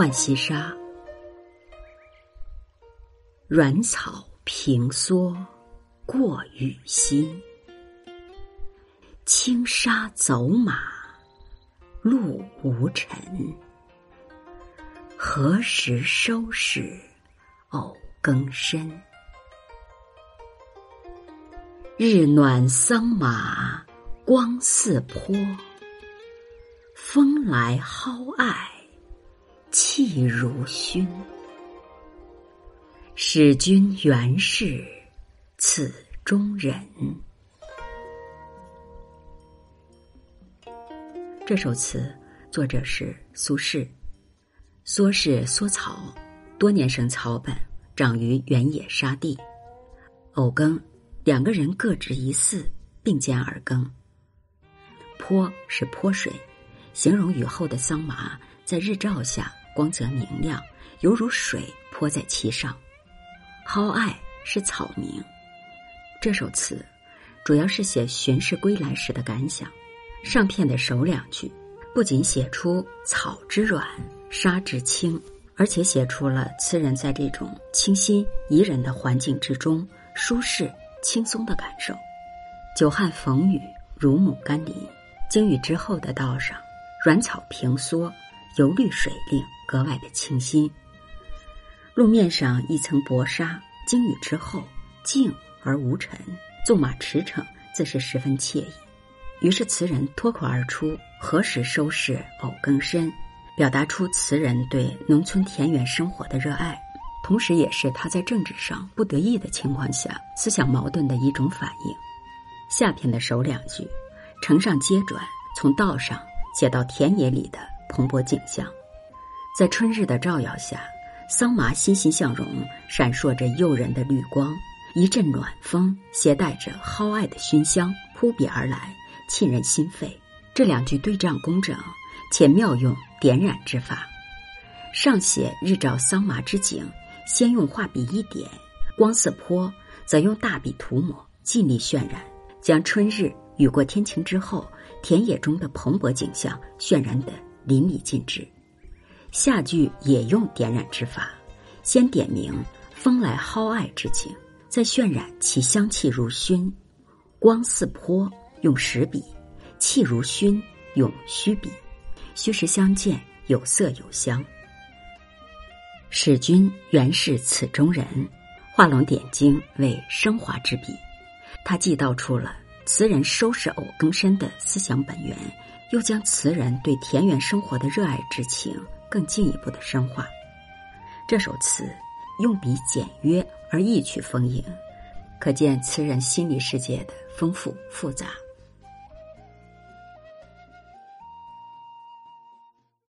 浣溪沙，软草平缩过雨心，轻纱走马路无尘。何时收拾藕更深？日暖桑麻光似坡，风来蒿艾气如熏。使君原是此中人。这首词作者是苏轼。梭是梭草，多年生草本，长于原野沙地。藕耕，两个人各执一寺，并肩而耕。坡是泼水，形容雨后的桑麻在日照下光泽明亮，犹如水泼在其上。蒿艾是草名。这首词主要是写巡视归来时的感想。上片的首两句不仅写出草之软。沙之轻，而且写出了词人在这种清新宜人的环境之中舒适轻松的感受。久旱逢雨，如沐甘霖。经雨之后的道上，软草平缩，油绿水灵，格外的清新。路面上一层薄纱，经雨之后静而无尘，纵马驰骋，自是十分惬意。于是词人脱口而出：“何时收拾藕更深？”表达出词人对农村田园生活的热爱，同时也是他在政治上不得意的情况下思想矛盾的一种反应。下篇的首两句，承上接转，从道上写到田野里的蓬勃景象。在春日的照耀下，桑麻欣欣向荣，闪烁着诱人的绿光。一阵暖风携带着蒿艾的熏香扑鼻而来，沁人心肺。这两句对仗工整。且妙用点染之法，上写日照桑麻之景，先用画笔一点；光似泼，则用大笔涂抹，尽力渲染，将春日雨过天晴之后田野中的蓬勃景象渲染得淋漓尽致。下句也用点染之法，先点明风来蒿艾之景，再渲染其香气如熏；光似泼用实笔，气如熏用虚笔。虚实相间，有色有香。使君原是此中人，画龙点睛为升华之笔。他既道出了词人收拾藕更深的思想本源，又将词人对田园生活的热爱之情更进一步的深化。这首词用笔简约而意趣丰盈，可见词人心理世界的丰富复杂。